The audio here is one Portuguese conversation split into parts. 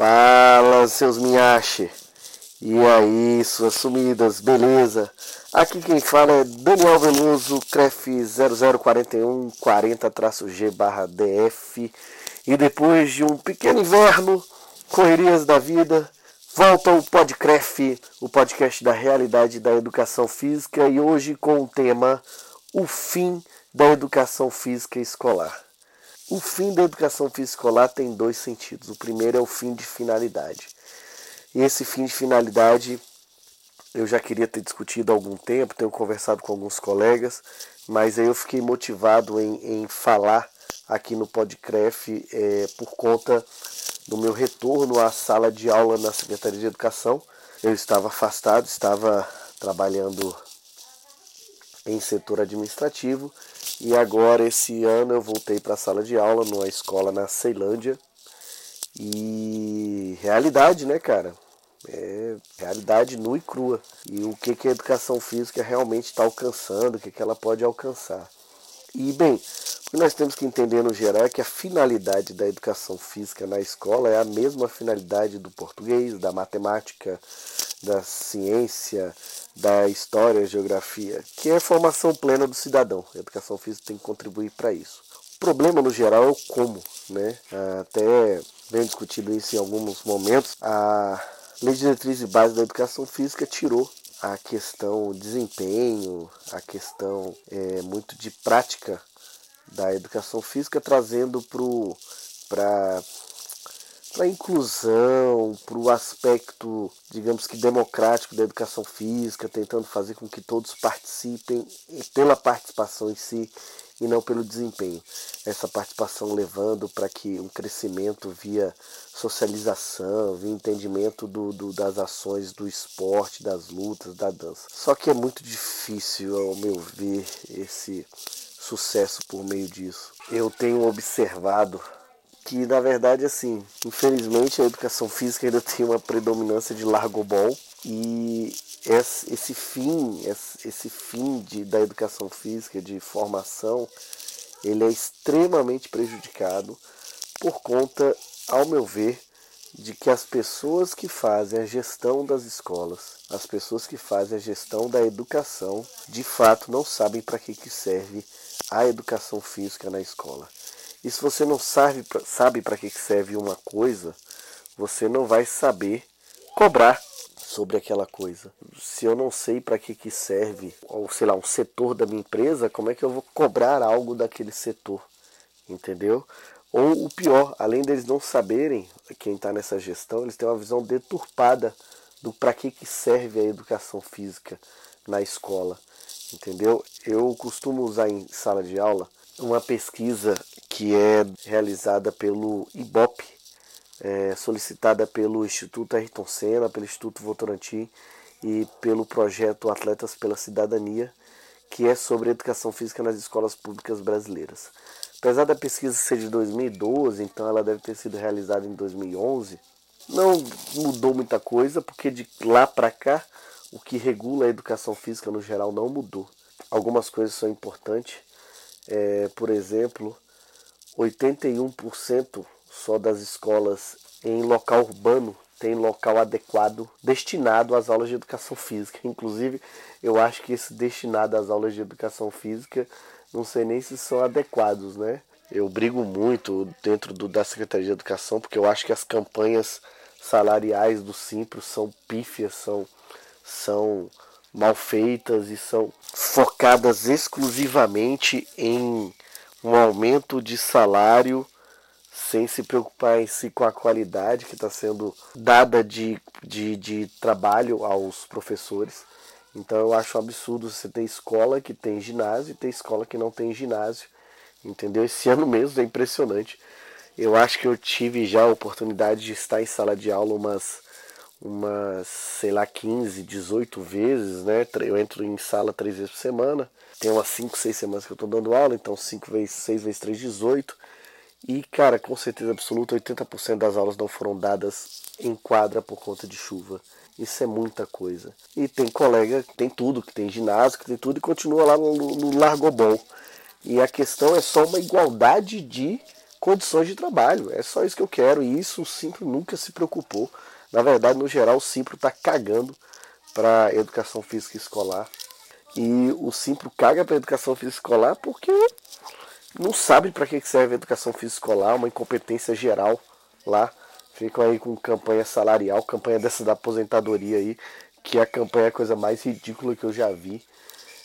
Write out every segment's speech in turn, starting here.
Fala, seus minhache. E aí, suas sumidas, beleza? Aqui quem fala é Daniel Veloso, CREF 0041 40-G DF. E depois de um pequeno inverno, correrias da vida, volta o Podcref, o podcast da realidade da educação física, e hoje com o tema O fim da educação física escolar. O fim da educação física tem dois sentidos. O primeiro é o fim de finalidade. E esse fim de finalidade eu já queria ter discutido há algum tempo, tenho conversado com alguns colegas, mas aí eu fiquei motivado em, em falar aqui no Podcref é, por conta do meu retorno à sala de aula na Secretaria de Educação. Eu estava afastado, estava trabalhando em setor administrativo e agora, esse ano, eu voltei para a sala de aula numa escola na Ceilândia. E realidade, né, cara? É realidade nua e crua. E o que, que a educação física realmente está alcançando, o que, que ela pode alcançar. E, bem, o que nós temos que entender no geral é que a finalidade da educação física na escola é a mesma finalidade do português, da matemática, da ciência, da história, geografia, que é a formação plena do cidadão. A educação física tem que contribuir para isso. O problema no geral é o como, né? Até bem discutido isso em alguns momentos. A Lei de Diretriz e Base da Educação Física tirou a questão desempenho, a questão é, muito de prática da educação física, trazendo para para a inclusão, para o aspecto, digamos que democrático da educação física, tentando fazer com que todos participem pela participação em si e não pelo desempenho. Essa participação levando para que um crescimento via socialização, via entendimento do, do, das ações do esporte, das lutas, da dança. Só que é muito difícil, ao meu ver, esse sucesso por meio disso. Eu tenho observado que na verdade assim, infelizmente a educação física ainda tem uma predominância de largobol e esse fim, esse fim de, da educação física, de formação, ele é extremamente prejudicado por conta, ao meu ver, de que as pessoas que fazem a gestão das escolas, as pessoas que fazem a gestão da educação, de fato não sabem para que, que serve a educação física na escola. E se você não sabe, sabe para que serve uma coisa, você não vai saber cobrar sobre aquela coisa. Se eu não sei para que, que serve, ou sei lá, um setor da minha empresa, como é que eu vou cobrar algo daquele setor? Entendeu? Ou o pior, além deles não saberem, quem está nessa gestão, eles têm uma visão deturpada do para que, que serve a educação física na escola. Entendeu? Eu costumo usar em sala de aula uma pesquisa que é realizada pelo IBOP, é, solicitada pelo Instituto Ayrton Senna, pelo Instituto Votorantim e pelo projeto Atletas pela Cidadania, que é sobre educação física nas escolas públicas brasileiras. Apesar da pesquisa ser de 2012, então ela deve ter sido realizada em 2011, não mudou muita coisa, porque de lá para cá o que regula a educação física no geral não mudou. Algumas coisas são importantes, é, por exemplo, 81% só das escolas em local urbano tem local adequado destinado às aulas de educação física. Inclusive, eu acho que esse destinado às aulas de educação física, não sei nem se são adequados, né? Eu brigo muito dentro do, da Secretaria de Educação, porque eu acho que as campanhas salariais do Simpro são pífias, são, são mal feitas e são focadas exclusivamente em um aumento de salário sem se preocupar em si com a qualidade que está sendo dada de, de, de trabalho aos professores. Então eu acho um absurdo você ter escola que tem ginásio e ter escola que não tem ginásio. Entendeu? Esse ano mesmo é impressionante. Eu acho que eu tive já a oportunidade de estar em sala de aula umas umas, sei lá, 15, 18 vezes, né? Eu entro em sala três vezes por semana. Tem umas 5, 6 semanas que eu estou dando aula, então 5 vezes 6 vezes 3, 18. E, cara, com certeza absoluta, 80% das aulas não foram dadas em quadra por conta de chuva. Isso é muita coisa. E tem colega que tem tudo, que tem ginásio, que tem tudo e continua lá no, no Largobol. E a questão é só uma igualdade de condições de trabalho. É só isso que eu quero. E isso o Simpro nunca se preocupou. Na verdade, no geral, o Simpro está cagando para educação física escolar. E o Simpro caga para educação física escolar porque não sabe para que serve a educação física escolar, uma incompetência geral lá. Ficam aí com campanha salarial, campanha dessa da aposentadoria aí, que a campanha é a coisa mais ridícula que eu já vi.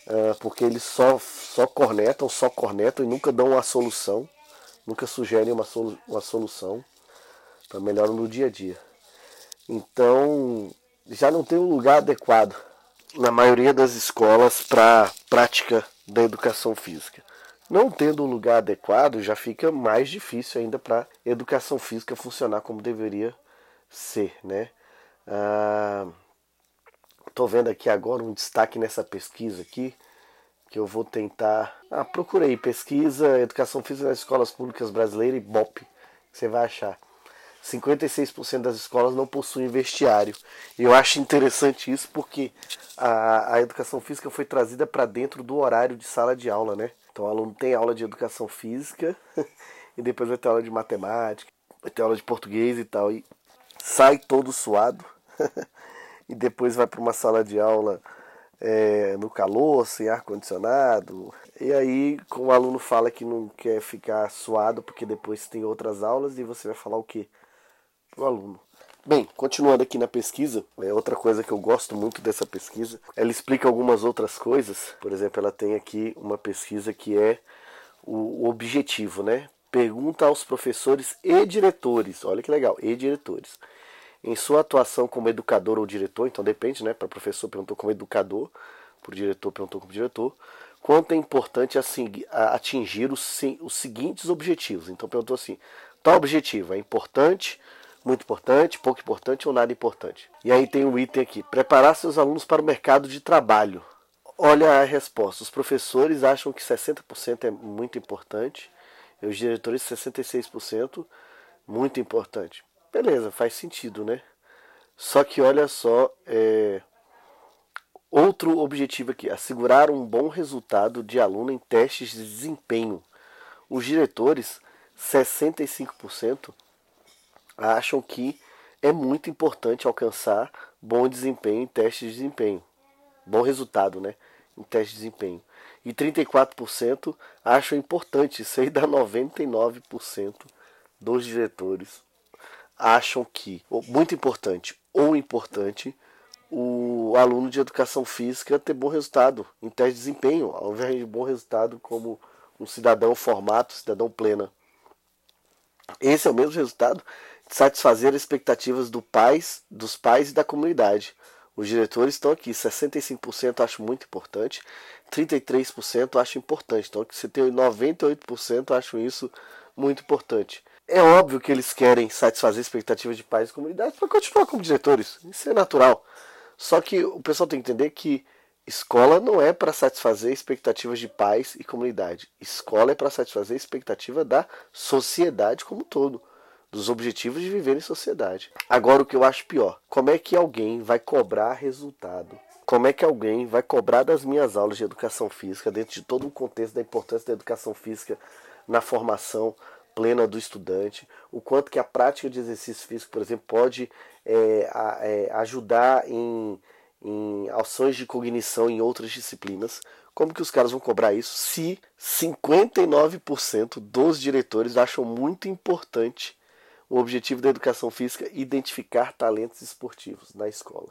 Uh, porque eles só, só cornetam, só cornetam e nunca dão uma solução, nunca sugerem uma, solu uma solução para melhorar no dia a dia. Então, já não tem um lugar adequado na maioria das escolas para prática da educação física. Não tendo um lugar adequado, já fica mais difícil ainda para educação física funcionar como deveria ser, né? Estou ah, vendo aqui agora um destaque nessa pesquisa aqui que eu vou tentar. Ah, procurei pesquisa educação física nas escolas públicas brasileiras e BOP, você vai achar. 56% das escolas não possuem vestiário. Eu acho interessante isso porque a, a educação física foi trazida para dentro do horário de sala de aula, né? Então o aluno tem aula de educação física e depois vai ter aula de matemática, vai ter aula de português e tal. E sai todo suado e depois vai para uma sala de aula é, no calor, sem ar-condicionado. E aí, como o aluno fala que não quer ficar suado porque depois tem outras aulas, e você vai falar o quê? O aluno. Bem, continuando aqui na pesquisa, é outra coisa que eu gosto muito dessa pesquisa. Ela explica algumas outras coisas. Por exemplo, ela tem aqui uma pesquisa que é o objetivo, né? Pergunta aos professores e diretores. Olha que legal, e diretores. Em sua atuação como educador ou diretor, então depende, né? Para professor perguntou como educador, para o diretor perguntou como diretor. Quanto é importante atingir os, os seguintes objetivos? Então perguntou assim: tal objetivo é importante muito importante, pouco importante ou nada importante. E aí tem um item aqui: preparar seus alunos para o mercado de trabalho. Olha a resposta. Os professores acham que 60% é muito importante, e os diretores 66%, muito importante. Beleza, faz sentido, né? Só que olha só, é... outro objetivo aqui: assegurar um bom resultado de aluno em testes de desempenho. Os diretores, 65%, acham que é muito importante alcançar bom desempenho em testes de desempenho. Bom resultado, né? Em testes de desempenho. E 34% acham importante, isso aí dá 99% dos diretores acham que, muito importante ou importante, o aluno de educação física ter bom resultado em teste de desempenho, ao invés de bom resultado como um cidadão formato, cidadão plena. Esse é o mesmo resultado satisfazer as expectativas do pais, dos pais e da comunidade. Os diretores estão aqui, 65% acho muito importante, 33% acho importante. Então, você tem 98% acho isso muito importante. É óbvio que eles querem satisfazer as expectativas de pais e comunidade para continuar como diretores. Isso é natural. Só que o pessoal tem que entender que escola não é para satisfazer expectativas de pais e comunidade. Escola é para satisfazer a expectativa da sociedade como um todo dos objetivos de viver em sociedade. Agora, o que eu acho pior: como é que alguém vai cobrar resultado? Como é que alguém vai cobrar das minhas aulas de educação física, dentro de todo o contexto da importância da educação física na formação plena do estudante, o quanto que a prática de exercício físico, por exemplo, pode é, é, ajudar em, em ações de cognição em outras disciplinas. Como que os caras vão cobrar isso se 59% dos diretores acham muito importante o objetivo da educação física é identificar talentos esportivos na escola.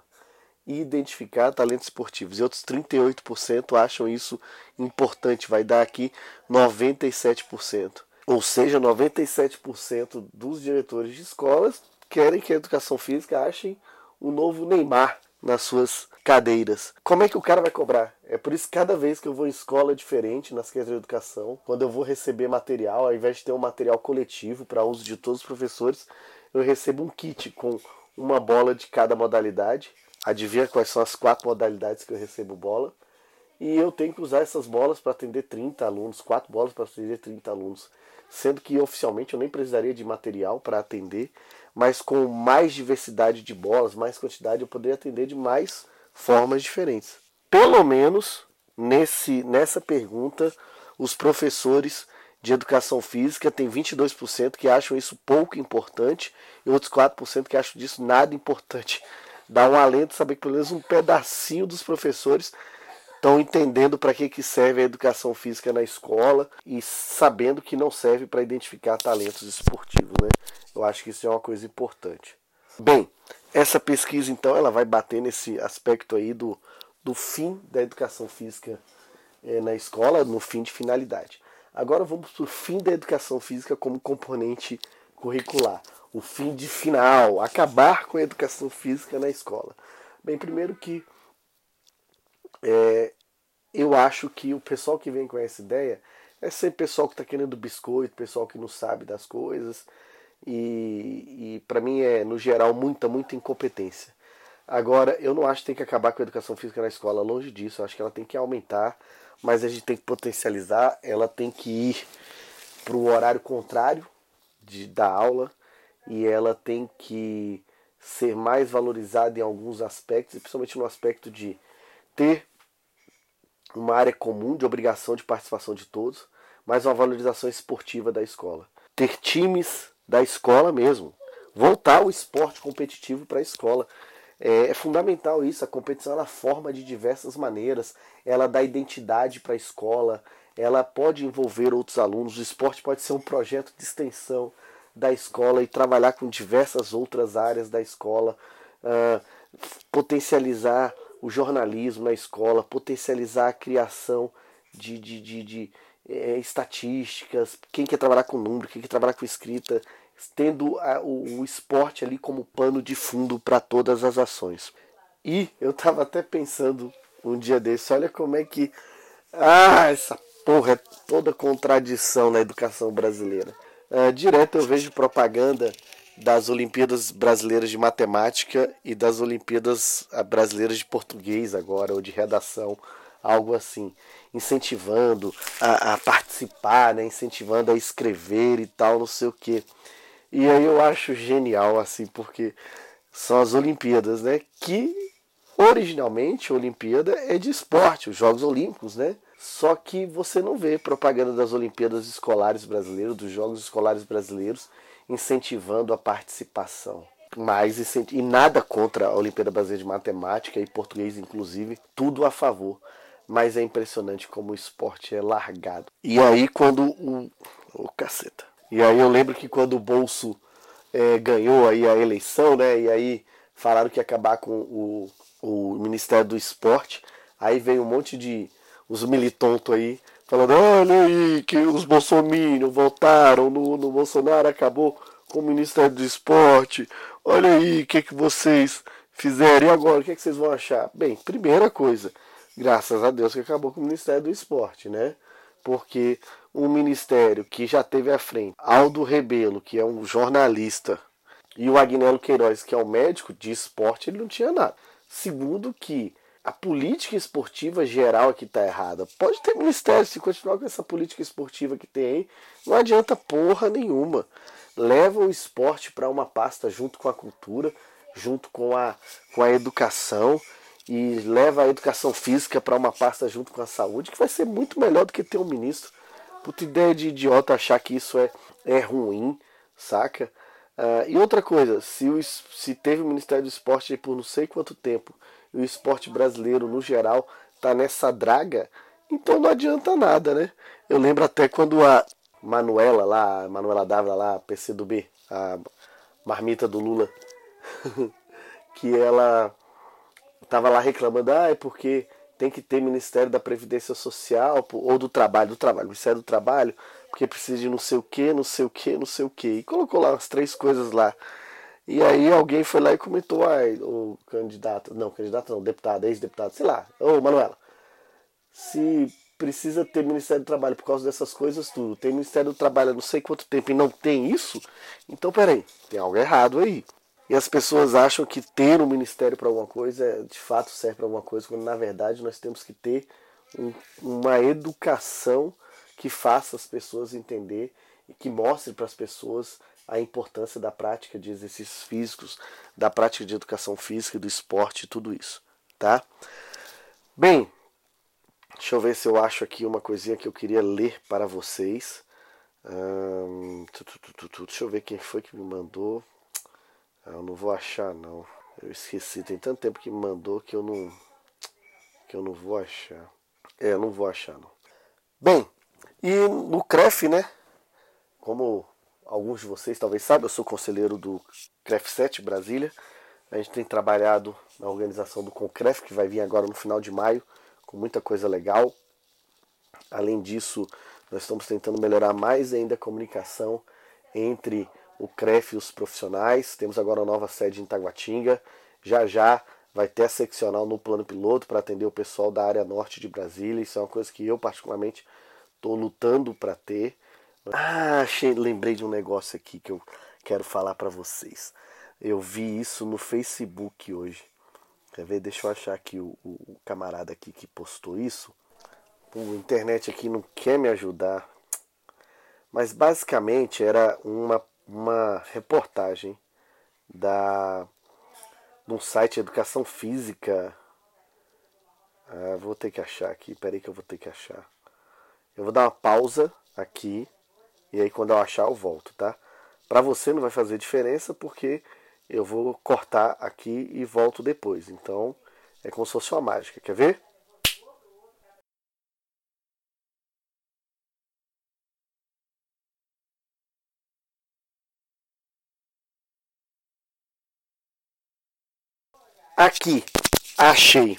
Identificar talentos esportivos. E outros 38% acham isso importante. Vai dar aqui 97%. Ou seja, 97% dos diretores de escolas querem que a educação física achem o novo Neymar nas suas cadeiras. Como é que o cara vai cobrar? É por isso que cada vez que eu vou em escola diferente nas questões de educação, quando eu vou receber material, ao invés de ter um material coletivo para uso de todos os professores, eu recebo um kit com uma bola de cada modalidade. Adivinha quais são as quatro modalidades que eu recebo bola? E eu tenho que usar essas bolas para atender 30 alunos, quatro bolas para atender 30 alunos. Sendo que oficialmente eu nem precisaria de material para atender, mas com mais diversidade de bolas, mais quantidade, eu poderia atender de mais formas diferentes. Pelo menos nesse, nessa pergunta, os professores de educação física, tem 22% que acham isso pouco importante e outros 4% que acham disso nada importante. Dá um alento saber que pelo menos um pedacinho dos professores estão entendendo para que, que serve a educação física na escola e sabendo que não serve para identificar talentos esportivos. Né? Eu acho que isso é uma coisa importante. Bem, essa pesquisa então ela vai bater nesse aspecto aí do, do fim da educação física é, na escola, no fim de finalidade. Agora vamos para o fim da educação física como componente curricular. O fim de final, acabar com a educação física na escola. Bem, primeiro que é, eu acho que o pessoal que vem com essa ideia é sempre pessoal que está querendo biscoito, pessoal que não sabe das coisas. E, e para mim é, no geral, muita, muita incompetência. Agora, eu não acho que tem que acabar com a educação física na escola, longe disso. Eu acho que ela tem que aumentar, mas a gente tem que potencializar. Ela tem que ir para o horário contrário de, da aula e ela tem que ser mais valorizada em alguns aspectos, principalmente no aspecto de ter uma área comum de obrigação de participação de todos, mas uma valorização esportiva da escola. Ter times da escola mesmo. Voltar o esporte competitivo para a escola. É, é, fundamental isso. A competição ela forma de diversas maneiras. Ela dá identidade para a escola. Ela pode envolver outros alunos. O esporte pode ser um projeto de extensão da escola e trabalhar com diversas outras áreas da escola. Uh, potencializar o jornalismo na escola, potencializar a criação de, de, de, de é, estatísticas, quem quer trabalhar com número, quem quer trabalhar com escrita, tendo a, o, o esporte ali como pano de fundo para todas as ações. E eu estava até pensando um dia desse, olha como é que. Ah, essa porra é toda contradição na educação brasileira. Uh, direto eu vejo propaganda das Olimpíadas Brasileiras de Matemática e das Olimpíadas ah, Brasileiras de Português agora, ou de redação, algo assim, incentivando a, a participar, né, incentivando a escrever e tal, não sei o que. E aí eu acho genial, assim, porque são as Olimpíadas, né, que originalmente a Olimpíada é de esporte, os Jogos Olímpicos, né? Só que você não vê propaganda das Olimpíadas Escolares Brasileiras, dos Jogos Escolares Brasileiros, incentivando a participação. Mas e nada contra a Olimpíada Brasileira de Matemática e Português, inclusive, tudo a favor. Mas é impressionante como o esporte é largado. E aí, quando o. Ô, oh, caceta. E aí, eu lembro que quando o Bolso é, ganhou aí a eleição, né? E aí falaram que ia acabar com o, o Ministério do Esporte. Aí veio um monte de. Os militontos aí falando, olha aí que os bolsominions votaram no, no Bolsonaro, acabou com o Ministério do Esporte, olha aí o que, que vocês fizeram, e agora o que, que vocês vão achar? Bem, primeira coisa, graças a Deus que acabou com o Ministério do Esporte, né? Porque um ministério que já teve à frente Aldo Rebelo, que é um jornalista, e o Agnello Queiroz, que é um médico de esporte, ele não tinha nada. Segundo que a política esportiva geral aqui está errada. Pode ter ministério, se continuar com essa política esportiva que tem aí, não adianta porra nenhuma. Leva o esporte para uma pasta junto com a cultura, junto com a, com a educação, e leva a educação física para uma pasta junto com a saúde, que vai ser muito melhor do que ter um ministro. Puta ideia de idiota achar que isso é, é ruim, saca? Uh, e outra coisa, se, o, se teve o Ministério do Esporte por não sei quanto tempo e o esporte brasileiro no geral tá nessa draga, então não adianta nada, né? Eu lembro até quando a Manuela lá, a Manuela Dávila lá, PCdoB, a marmita do Lula, que ela tava lá reclamando, ah, é porque tem que ter Ministério da Previdência Social ou do Trabalho, do Trabalho, Ministério do Trabalho, porque precisa de não sei o que, não sei o que, não sei o que. E colocou lá as três coisas lá. E aí alguém foi lá e comentou, ah, o candidato, não, candidato não, deputado, ex-deputado, sei lá, ô Manuela, se precisa ter Ministério do Trabalho por causa dessas coisas tudo, tem Ministério do Trabalho há não sei quanto tempo e não tem isso, então peraí, tem algo errado aí. E as pessoas acham que ter um ministério para alguma coisa de fato serve para alguma coisa, quando na verdade nós temos que ter um, uma educação que faça as pessoas entender e que mostre para as pessoas a importância da prática de exercícios físicos, da prática de educação física, do esporte, tudo isso, tá? Bem, deixa eu ver se eu acho aqui uma coisinha que eu queria ler para vocês. Hum, deixa eu ver quem foi que me mandou. Ah, eu não vou achar não. Eu esqueci, tem tanto tempo que me mandou que eu não. que eu não vou achar. É, eu não vou achar não. Bem, e no CREF, né? Como alguns de vocês talvez saibam, eu sou conselheiro do CREF 7 Brasília. A gente tem trabalhado na organização do Concref, que vai vir agora no final de maio, com muita coisa legal. Além disso, nós estamos tentando melhorar mais ainda a comunicação entre o CREF e os profissionais. Temos agora uma nova sede em Taguatinga. Já já vai ter a seccional no plano piloto para atender o pessoal da área norte de Brasília. Isso é uma coisa que eu, particularmente, estou lutando para ter. Ah, achei, lembrei de um negócio aqui que eu quero falar para vocês. Eu vi isso no Facebook hoje. Quer ver? Deixa eu achar aqui o, o, o camarada aqui que postou isso. A internet aqui não quer me ajudar. Mas basicamente era uma, uma reportagem da de um site Educação Física. Ah, vou ter que achar aqui. Peraí que eu vou ter que achar. Eu vou dar uma pausa aqui. E aí quando eu achar eu volto, tá? Para você não vai fazer diferença porque eu vou cortar aqui e volto depois. Então é como se fosse uma mágica. Quer ver? Aqui, achei.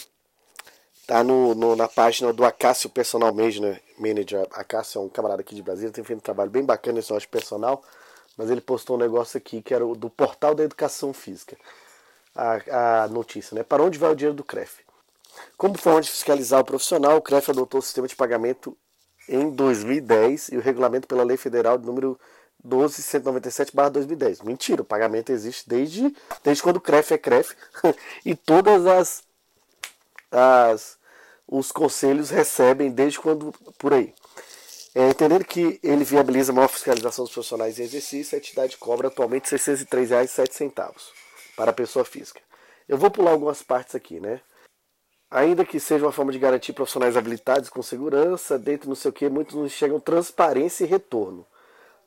Tá no, no, na página do Acácio Personal Manager. Manager. Acácio é um camarada aqui de Brasília, tem feito um trabalho bem bacana nesse negócio personal. Mas ele postou um negócio aqui que era o do Portal da Educação Física. A, a notícia, né? Para onde vai o dinheiro do CREF? Como forma de fiscalizar o profissional, o CREF adotou o sistema de pagamento em 2010 e o regulamento pela Lei Federal de número 12.197/2010. Mentira, o pagamento existe desde, desde quando o CREF é CREF e todas as, as os conselhos recebem desde quando por aí. É, entendendo que ele viabiliza maior fiscalização dos profissionais em exercício, a entidade cobra atualmente R$ 603,07 para a pessoa física. Eu vou pular algumas partes aqui, né? Ainda que seja uma forma de garantir profissionais habilitados com segurança, dentro não sei o que, muitos não enxergam transparência e retorno.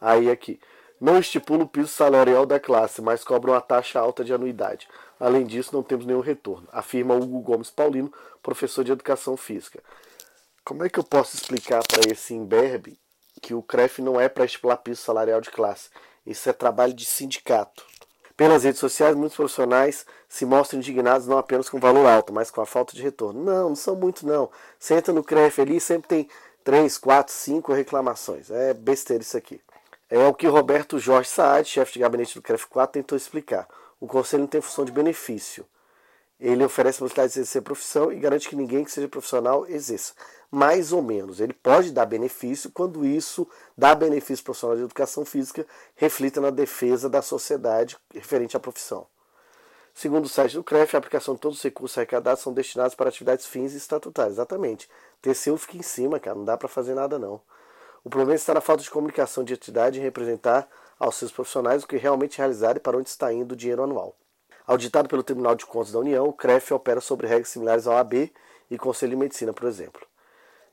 Aí aqui. Não estipula o piso salarial da classe, mas cobra uma taxa alta de anuidade. Além disso, não temos nenhum retorno, afirma Hugo Gomes Paulino, professor de educação física. Como é que eu posso explicar para esse imberbe que o CREF não é para estipular piso salarial de classe? Isso é trabalho de sindicato. Pelas redes sociais, muitos profissionais se mostram indignados não apenas com o valor alto, mas com a falta de retorno. Não, não são muitos não. Você entra no CREF ali sempre tem 3, 4, 5 reclamações. É besteira isso aqui. É o que Roberto Jorge Saad, chefe de gabinete do CREF 4, tentou explicar. O conselho não tem função de benefício. Ele oferece a possibilidade de exercer profissão e garante que ninguém que seja profissional exerça. Mais ou menos. Ele pode dar benefício quando isso dá benefício profissional de educação física, reflita na defesa da sociedade referente à profissão. Segundo o site do CREF, a aplicação de todos os recursos arrecadados são destinados para atividades fins estatutárias. Exatamente. TCU fica em cima, cara. Não dá para fazer nada, não. O problema está na falta de comunicação de entidade em representar aos seus profissionais o que realmente realizar e para onde está indo o dinheiro anual. Auditado pelo Tribunal de Contas da União, o CREF opera sobre regras similares ao AB e Conselho de Medicina, por exemplo.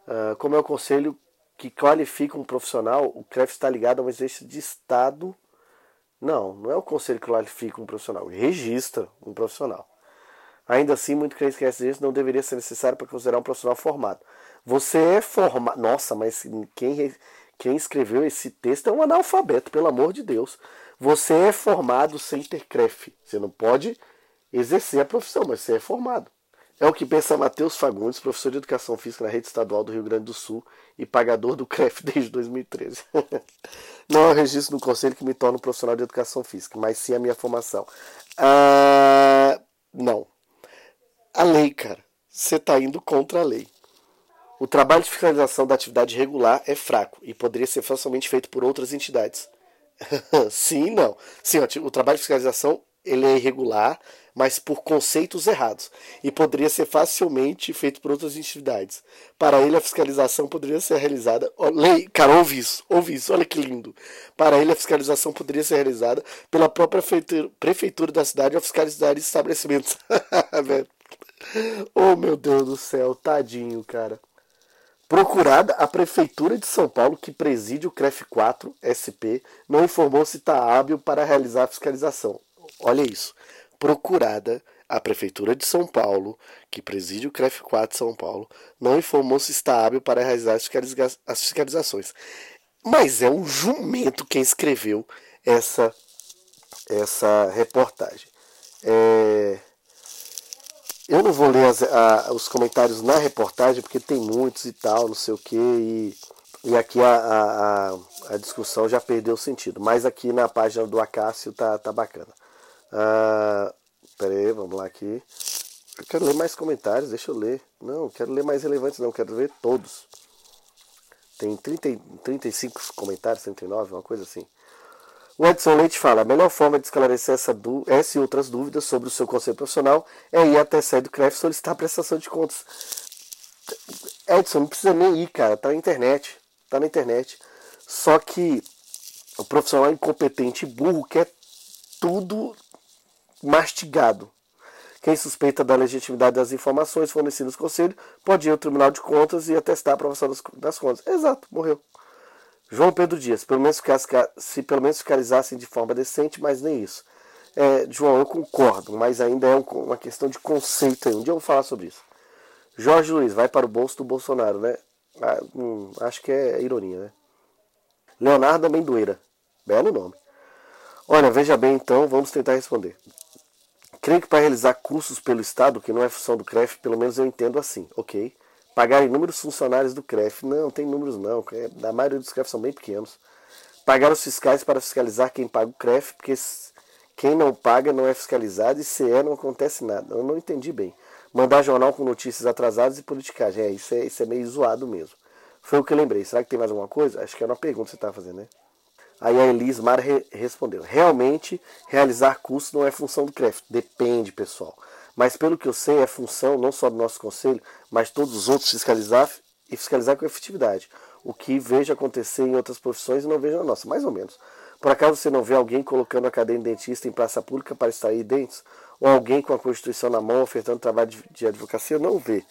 Uh, como é o conselho que qualifica um profissional, o CREF está ligado a um exercício de Estado. Não, não é o conselho que qualifica um profissional, registra um profissional. Ainda assim, muito crente que esse não deveria ser necessário para considerar um profissional formado. Você é formado. Nossa, mas quem, quem escreveu esse texto é um analfabeto, pelo amor de Deus. Você é formado sem ter CREF. Você não pode exercer a profissão, mas você é formado. É o que pensa Matheus Fagundes, professor de Educação Física na rede estadual do Rio Grande do Sul e pagador do CREF desde 2013. não é o registro do conselho que me torna um profissional de Educação Física, mas sim a minha formação. Ah, não. A lei, cara. Você está indo contra a lei. O trabalho de fiscalização da atividade regular é fraco e poderia ser facilmente feito por outras entidades. Sim, não. Sim, o trabalho de fiscalização ele é irregular, mas por conceitos errados e poderia ser facilmente feito por outras entidades. Para ele, a fiscalização poderia ser realizada. Lei, cara, ouve isso, ouve isso, olha que lindo. Para ele, a fiscalização poderia ser realizada pela própria prefeitura, prefeitura da cidade ao fiscalizar estabelecimentos. oh, meu Deus do céu, tadinho, cara. Procurada, a Prefeitura de São Paulo, que preside o CREF 4 SP, não informou se está hábil para realizar a fiscalização. Olha isso. Procurada, a Prefeitura de São Paulo, que preside o CREF 4 São Paulo, não informou se está hábil para realizar as fiscalizações. Mas é um jumento quem escreveu essa, essa reportagem. É... Eu não vou ler as, a, os comentários na reportagem, porque tem muitos e tal, não sei o que, e, e aqui a, a, a, discussão já perdeu sentido. Mas aqui na página do Acácio tá, tá bacana. Ah, pera aí, vamos lá aqui. Eu quero ler mais comentários, deixa eu ler. Não, quero ler mais relevantes, não, quero ver todos. Tem 30, 35 comentários, 39, uma coisa assim. O Edson Leite fala: a melhor forma de esclarecer essa, essa e outras dúvidas sobre o seu conceito profissional é ir até a sede do CREF solicitar a prestação de contas. Edson, não precisa nem ir, cara, tá na internet. Tá na internet. Só que o profissional incompetente e burro quer tudo mastigado. Quem suspeita da legitimidade das informações fornecidas no conselho pode ir ao Tribunal de Contas e atestar a aprovação das contas. Exato, morreu. João Pedro Dias, pelo menos se pelo menos fiscalizassem de forma decente, mas nem isso. É, João, eu concordo, mas ainda é um, uma questão de conceito aí. Um dia eu vou falar sobre isso. Jorge Luiz, vai para o bolso do Bolsonaro, né? Ah, hum, acho que é ironia, né? Leonardo Amendoeira, belo nome. Olha, veja bem então, vamos tentar responder. Creio que para realizar cursos pelo Estado, que não é função do CREF, pelo menos eu entendo assim, ok? Pagar inúmeros funcionários do CREF. Não, tem números não. A maioria dos CREF são bem pequenos. Pagar os fiscais para fiscalizar quem paga o CREF, porque quem não paga não é fiscalizado e se é não acontece nada. Eu não entendi bem. Mandar jornal com notícias atrasadas e politicagem. É, isso é, isso é meio zoado mesmo. Foi o que eu lembrei. Será que tem mais alguma coisa? Acho que era uma pergunta que você estava fazendo, né? Aí a Elis Mara re respondeu: Realmente, realizar curso não é função do CREF. Depende, pessoal. Mas pelo que eu sei, é função não só do nosso conselho, mas todos os outros fiscalizar e fiscalizar com efetividade. O que vejo acontecer em outras profissões e não vejo na nossa, mais ou menos. Por acaso você não vê alguém colocando a cadeia de dentista em praça pública para extrair dentes? Ou alguém com a Constituição na mão ofertando trabalho de advocacia? Não vê.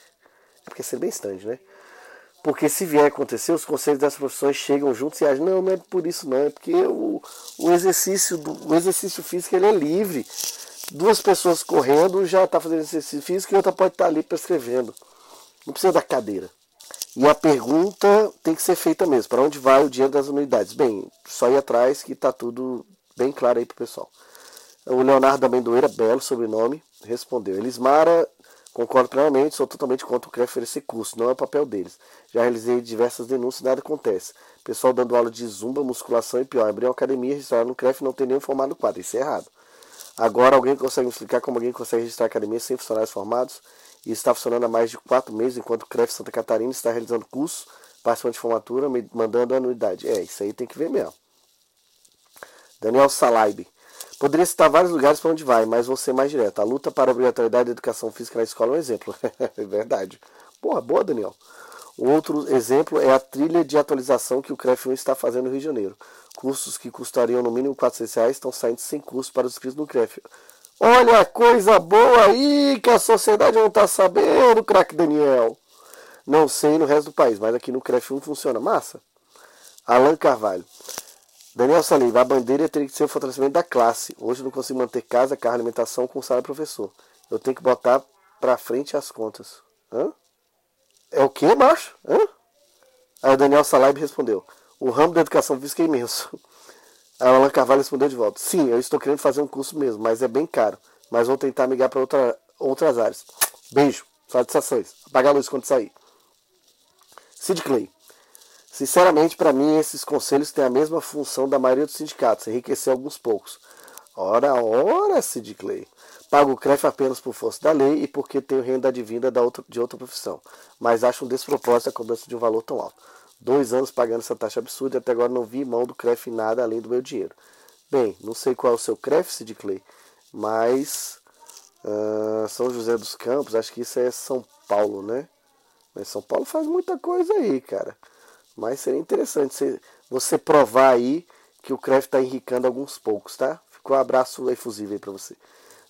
É porque é bem estranho, né? Porque se vier a acontecer, os conselhos das profissões chegam juntos e agem, não, não é por isso não, é porque o, o exercício do, o exercício físico ele é livre duas pessoas correndo já está fazendo exercício físico e outra pode estar tá ali prescrevendo. Não precisa da cadeira. E a pergunta tem que ser feita mesmo: para onde vai o dinheiro das unidades? Bem, só ir atrás que está tudo bem claro aí para o pessoal. O Leonardo Amendoeira, belo sobrenome, respondeu: Elismara, concordo plenamente, sou totalmente contra o CREF oferecer curso, não é o papel deles. Já realizei diversas denúncias nada acontece. Pessoal dando aula de zumba, musculação e pior, abrir uma academia registrada no CREF não tem nenhum formado quadro. Isso é errado. Agora, alguém consegue explicar como alguém consegue registrar academia sem funcionários formados e está funcionando há mais de quatro meses, enquanto o CREF Santa Catarina está realizando curso, participando de formatura, mandando anuidade. É, isso aí tem que ver mesmo. Daniel Salaibe. Poderia citar vários lugares para onde vai, mas vou ser mais direto. A luta para a obrigatoriedade da educação física na escola é um exemplo. é verdade. Boa, boa, Daniel. Outro exemplo é a trilha de atualização que o CREF 1 está fazendo no Rio de Janeiro. Cursos que custariam no mínimo 400 reais estão saindo sem custo para os inscritos no CREF. Olha coisa boa aí que a sociedade não está sabendo, craque Daniel. Não sei no resto do país, mas aqui no CREF 1 funciona. Massa. Alan Carvalho. Daniel Saliva, a bandeira teria que ser o fortalecimento da classe. Hoje eu não consigo manter casa, carro, alimentação com salário professor. Eu tenho que botar para frente as contas. Hã? É o que, macho? Hã? Aí o Daniel Salaib respondeu: O ramo da educação física é imenso. Aí o Alan Carvalho respondeu de volta: Sim, eu estou querendo fazer um curso mesmo, mas é bem caro. Mas vou tentar migrar para outra, outras áreas. Beijo, satisfações. Apagar a luz quando sair. Sid Clay. Sinceramente, para mim, esses conselhos têm a mesma função da maioria dos sindicatos, enriquecer alguns poucos. Ora, ora, Sid Clay. Pago o CREF apenas por força da lei e porque tenho renda advinda de outra profissão. Mas acho um despropósito a cobrança de um valor tão alto. Dois anos pagando essa taxa absurda e até agora não vi mão do CREF nada além do meu dinheiro. Bem, não sei qual é o seu CREF, Sid Clay, mas uh, São José dos Campos, acho que isso é São Paulo, né? Mas São Paulo faz muita coisa aí, cara. Mas seria interessante você, você provar aí que o CREF está enricando alguns poucos, tá? Ficou um abraço efusivo aí para você.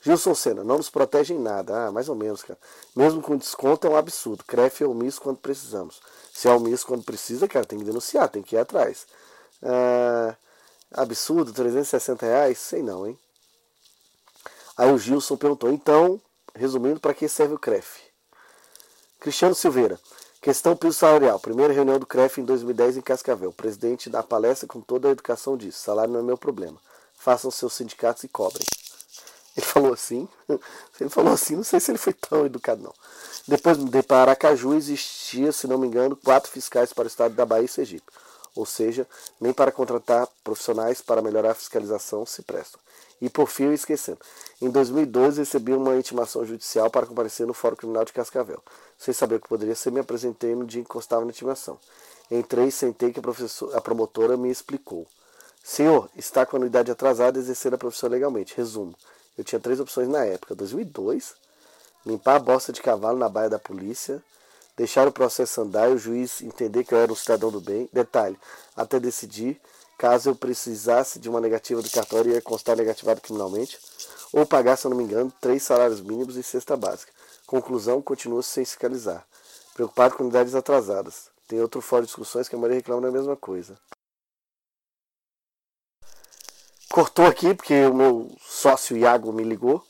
Gilson Senna, não nos protege em nada. Ah, mais ou menos, cara. Mesmo com desconto é um absurdo. CREF é omisso quando precisamos. Se é omisso quando precisa, cara, tem que denunciar, tem que ir atrás. Ah, absurdo, 360 reais? Sei não, hein? Aí o Gilson perguntou, então, resumindo, para que serve o CREF? Cristiano Silveira, questão piso salarial. Primeira reunião do CREF em 2010 em Cascavel. O presidente dá palestra com toda a educação disso. Salário não é meu problema. Façam seus sindicatos e cobrem. Ele falou assim. Ele falou assim, não sei se ele foi tão educado, não. Depois de Aracaju existia, se não me engano, quatro fiscais para o estado da Bahia e Sergipe. Ou seja, nem para contratar profissionais para melhorar a fiscalização se prestam. E por fim, esquecendo. Em 2012, recebi uma intimação judicial para comparecer no Fórum Criminal de Cascavel. Sem saber o que poderia ser, me apresentei no dia em que constava na intimação. Entrei e sentei que a, a promotora me explicou. Senhor, está com a anuidade atrasada e exercer a profissão legalmente. Resumo. Eu tinha três opções na época. 2002, limpar a bosta de cavalo na baia da polícia, deixar o processo andar e o juiz entender que eu era um cidadão do bem. Detalhe, até decidir, caso eu precisasse de uma negativa do cartório ia constar negativado criminalmente, ou pagar, se eu não me engano, três salários mínimos e cesta básica. Conclusão, continua sem fiscalizar. Preocupado com unidades atrasadas. Tem outro fora de discussões que a maioria reclama da mesma coisa. Cortou aqui porque o meu sócio Iago me ligou.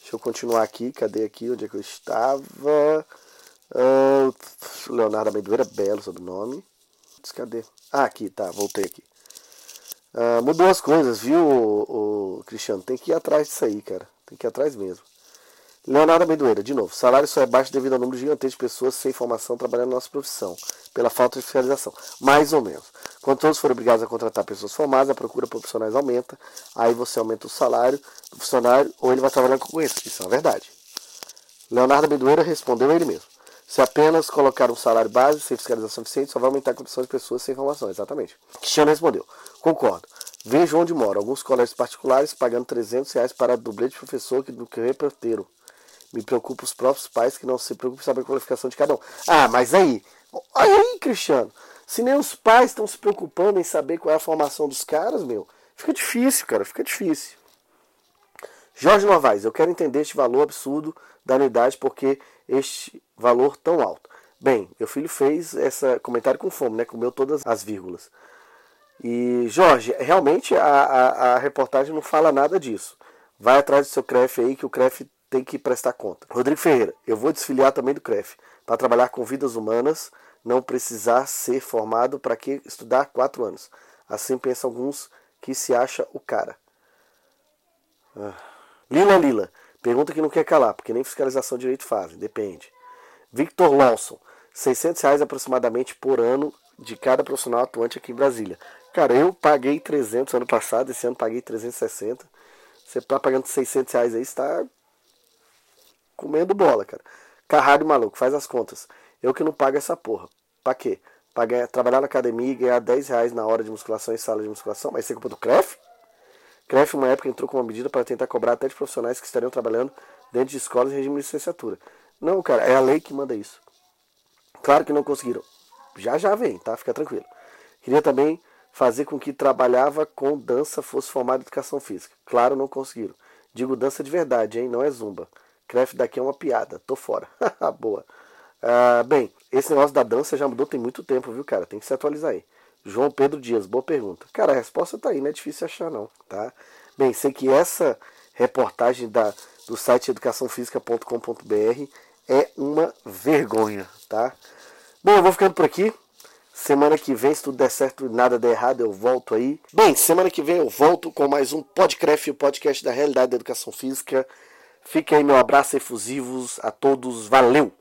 Deixa eu continuar aqui. Cadê aqui? Onde é que eu estava? Uh, Leonardo Amendoeira, belo sobrenome. Cadê? Ah, aqui, tá. Voltei aqui. Uh, mudou as coisas, viu, o, o, Cristiano? Tem que ir atrás disso aí, cara. Tem que ir atrás mesmo. Leonardo Amendoeira, de novo. Salário só é baixo devido ao número gigantesco de pessoas sem formação trabalhando na nossa profissão, pela falta de fiscalização. Mais ou menos. Quando todos forem obrigados a contratar pessoas formadas, a procura por profissionais aumenta, aí você aumenta o salário do funcionário ou ele vai trabalhar com concorrência. Isso é uma verdade. Leonardo Amendoeira respondeu ele mesmo. Se apenas colocar um salário base sem fiscalização eficiente, só vai aumentar a condição de pessoas sem formação. Exatamente. Cristiano respondeu. Concordo. Vejo onde moro. Alguns colégios particulares pagando 300 reais para dublê de professor do que reporteiro. Me preocupa os próprios pais que não se preocupam em saber a qualificação de cada um. Ah, mas aí, aí, Cristiano, se nem os pais estão se preocupando em saber qual é a formação dos caras, meu, fica difícil, cara, fica difícil. Jorge Novaes, eu quero entender este valor absurdo da anuidade, porque este valor tão alto. Bem, meu filho fez esse comentário com fome, né? Comeu todas as vírgulas. E, Jorge, realmente a, a, a reportagem não fala nada disso. Vai atrás do seu CREF aí, que o CREF tem que prestar conta. Rodrigo Ferreira, eu vou desfiliar também do CREF para trabalhar com vidas humanas, não precisar ser formado para que estudar quatro anos. Assim pensam alguns que se acha o cara. Ah. Lila Lila, pergunta que não quer calar, porque nem fiscalização de direito fazem, depende. Victor Lawson, 600 reais aproximadamente por ano de cada profissional atuante aqui em Brasília. Cara, eu paguei 300 ano passado, esse ano paguei 360. Você está pagando 600 reais aí, está comendo bola, cara. Carrado maluco, faz as contas. Eu que não pago essa porra. Pra quê? Pra ganhar, trabalhar na academia e ganhar 10 reais na hora de musculação em sala de musculação? Mas você culpa do CREF? CREF, uma época, entrou com uma medida para tentar cobrar até de profissionais que estariam trabalhando dentro de escolas em regime de licenciatura. Não, cara, é a lei que manda isso. Claro que não conseguiram. Já já vem, tá? Fica tranquilo. Queria também fazer com que trabalhava com dança fosse formado em educação física. Claro, não conseguiram. Digo dança de verdade, hein? Não é zumba. CREF daqui é uma piada. Tô fora. Boa. Ah, bem, esse negócio da dança já mudou tem muito tempo, viu, cara? Tem que se atualizar aí. João Pedro Dias, boa pergunta. Cara, a resposta tá aí, não é difícil achar, não, tá? Bem, sei que essa reportagem da, do site educaçãofísica.com.br é uma vergonha, tá? Bom, eu vou ficando por aqui. Semana que vem, se tudo der certo e nada der errado, eu volto aí. Bem, semana que vem eu volto com mais um Podcraft, o podcast da realidade da educação física. Fique aí meu abraço efusivos a todos. Valeu!